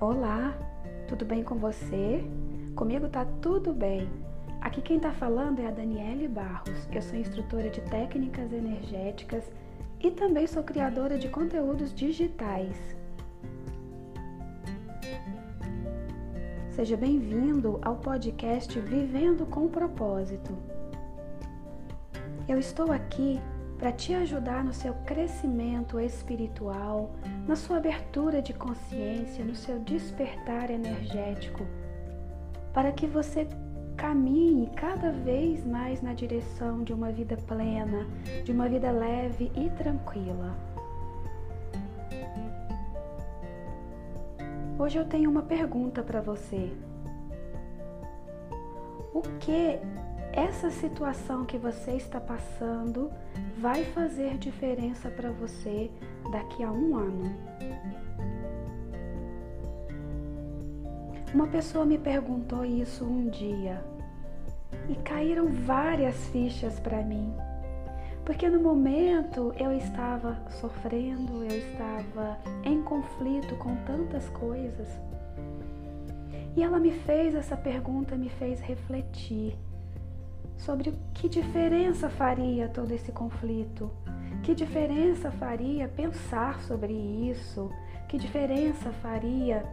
Olá, tudo bem com você? Comigo tá tudo bem. Aqui quem tá falando é a Daniele Barros. Eu sou instrutora de técnicas energéticas e também sou criadora de conteúdos digitais. Seja bem-vindo ao podcast Vivendo com Propósito. Eu estou aqui para te ajudar no seu crescimento espiritual, na sua abertura de consciência, no seu despertar energético, para que você caminhe cada vez mais na direção de uma vida plena, de uma vida leve e tranquila. Hoje eu tenho uma pergunta para você. O que essa situação que você está passando vai fazer diferença para você daqui a um ano. Uma pessoa me perguntou isso um dia e caíram várias fichas para mim. Porque no momento eu estava sofrendo, eu estava em conflito com tantas coisas. E ela me fez essa pergunta, me fez refletir sobre que diferença faria todo esse conflito, que diferença faria pensar sobre isso, que diferença faria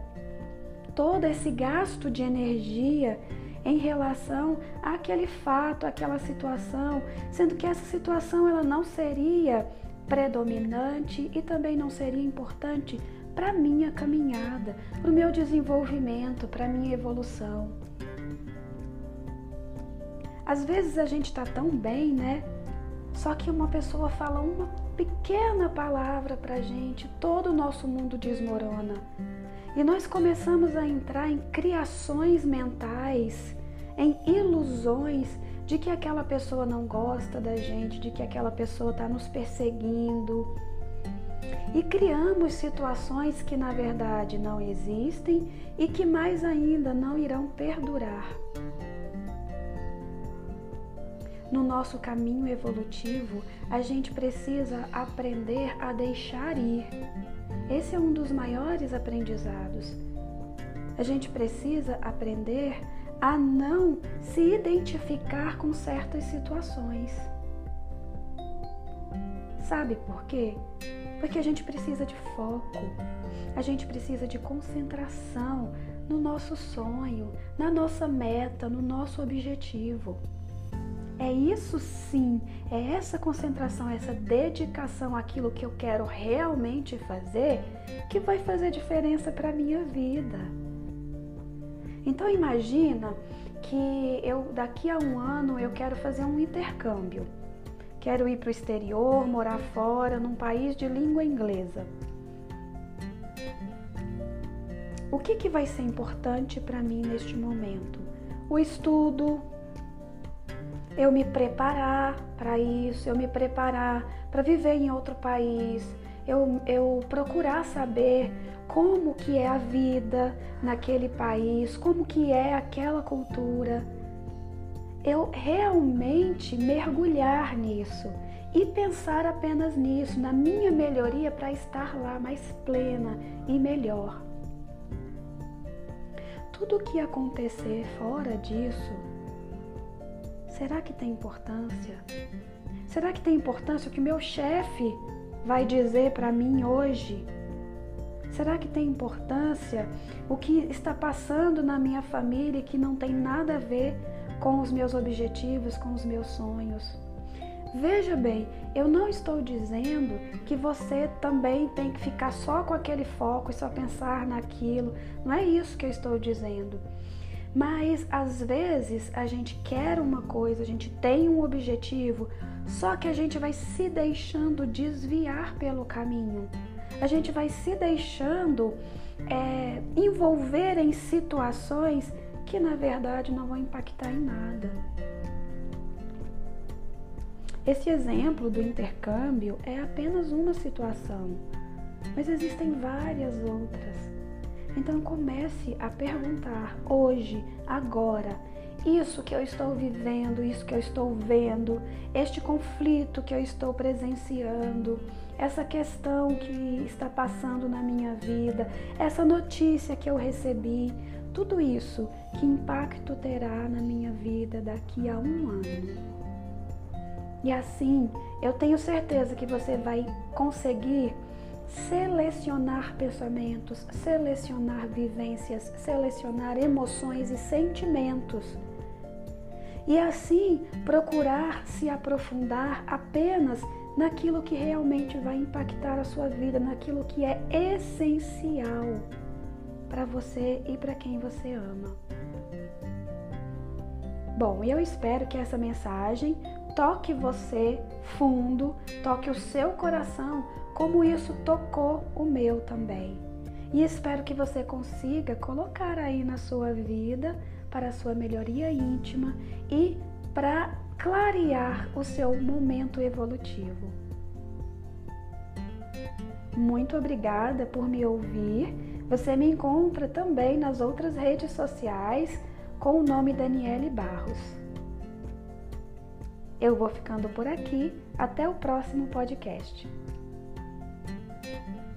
todo esse gasto de energia em relação àquele fato, àquela situação, sendo que essa situação ela não seria predominante e também não seria importante para minha caminhada, para o meu desenvolvimento, para minha evolução. Às vezes a gente está tão bem, né? Só que uma pessoa fala uma pequena palavra para gente, todo o nosso mundo desmorona. E nós começamos a entrar em criações mentais, em ilusões de que aquela pessoa não gosta da gente, de que aquela pessoa está nos perseguindo. E criamos situações que na verdade não existem e que mais ainda não irão perdurar. No nosso caminho evolutivo, a gente precisa aprender a deixar ir. Esse é um dos maiores aprendizados. A gente precisa aprender a não se identificar com certas situações. Sabe por quê? Porque a gente precisa de foco, a gente precisa de concentração no nosso sonho, na nossa meta, no nosso objetivo. É isso sim, é essa concentração, essa dedicação àquilo que eu quero realmente fazer que vai fazer diferença para minha vida. Então imagina que eu daqui a um ano eu quero fazer um intercâmbio. Quero ir para o exterior, morar fora, num país de língua inglesa. O que, que vai ser importante para mim neste momento? O estudo, eu me preparar para isso, eu me preparar para viver em outro país, eu, eu procurar saber como que é a vida naquele país, como que é aquela cultura. Eu realmente mergulhar nisso e pensar apenas nisso, na minha melhoria para estar lá mais plena e melhor. Tudo que acontecer fora disso Será que tem importância? Será que tem importância o que meu chefe vai dizer para mim hoje? Será que tem importância o que está passando na minha família que não tem nada a ver com os meus objetivos, com os meus sonhos? Veja bem, eu não estou dizendo que você também tem que ficar só com aquele foco e só pensar naquilo. Não é isso que eu estou dizendo. Mas às vezes a gente quer uma coisa, a gente tem um objetivo, só que a gente vai se deixando desviar pelo caminho. A gente vai se deixando é, envolver em situações que na verdade não vão impactar em nada. Esse exemplo do intercâmbio é apenas uma situação, mas existem várias outras. Então comece a perguntar hoje, agora, isso que eu estou vivendo, isso que eu estou vendo, este conflito que eu estou presenciando, essa questão que está passando na minha vida, essa notícia que eu recebi, tudo isso, que impacto terá na minha vida daqui a um ano? E assim, eu tenho certeza que você vai conseguir selecionar pensamentos, selecionar vivências, selecionar emoções e sentimentos. E assim procurar se aprofundar apenas naquilo que realmente vai impactar a sua vida, naquilo que é essencial para você e para quem você ama. Bom, eu espero que essa mensagem toque você fundo, toque o seu coração, como isso tocou o meu também. E espero que você consiga colocar aí na sua vida para a sua melhoria íntima e para clarear o seu momento evolutivo. Muito obrigada por me ouvir. Você me encontra também nas outras redes sociais com o nome Daniele Barros. Eu vou ficando por aqui. Até o próximo podcast. thank you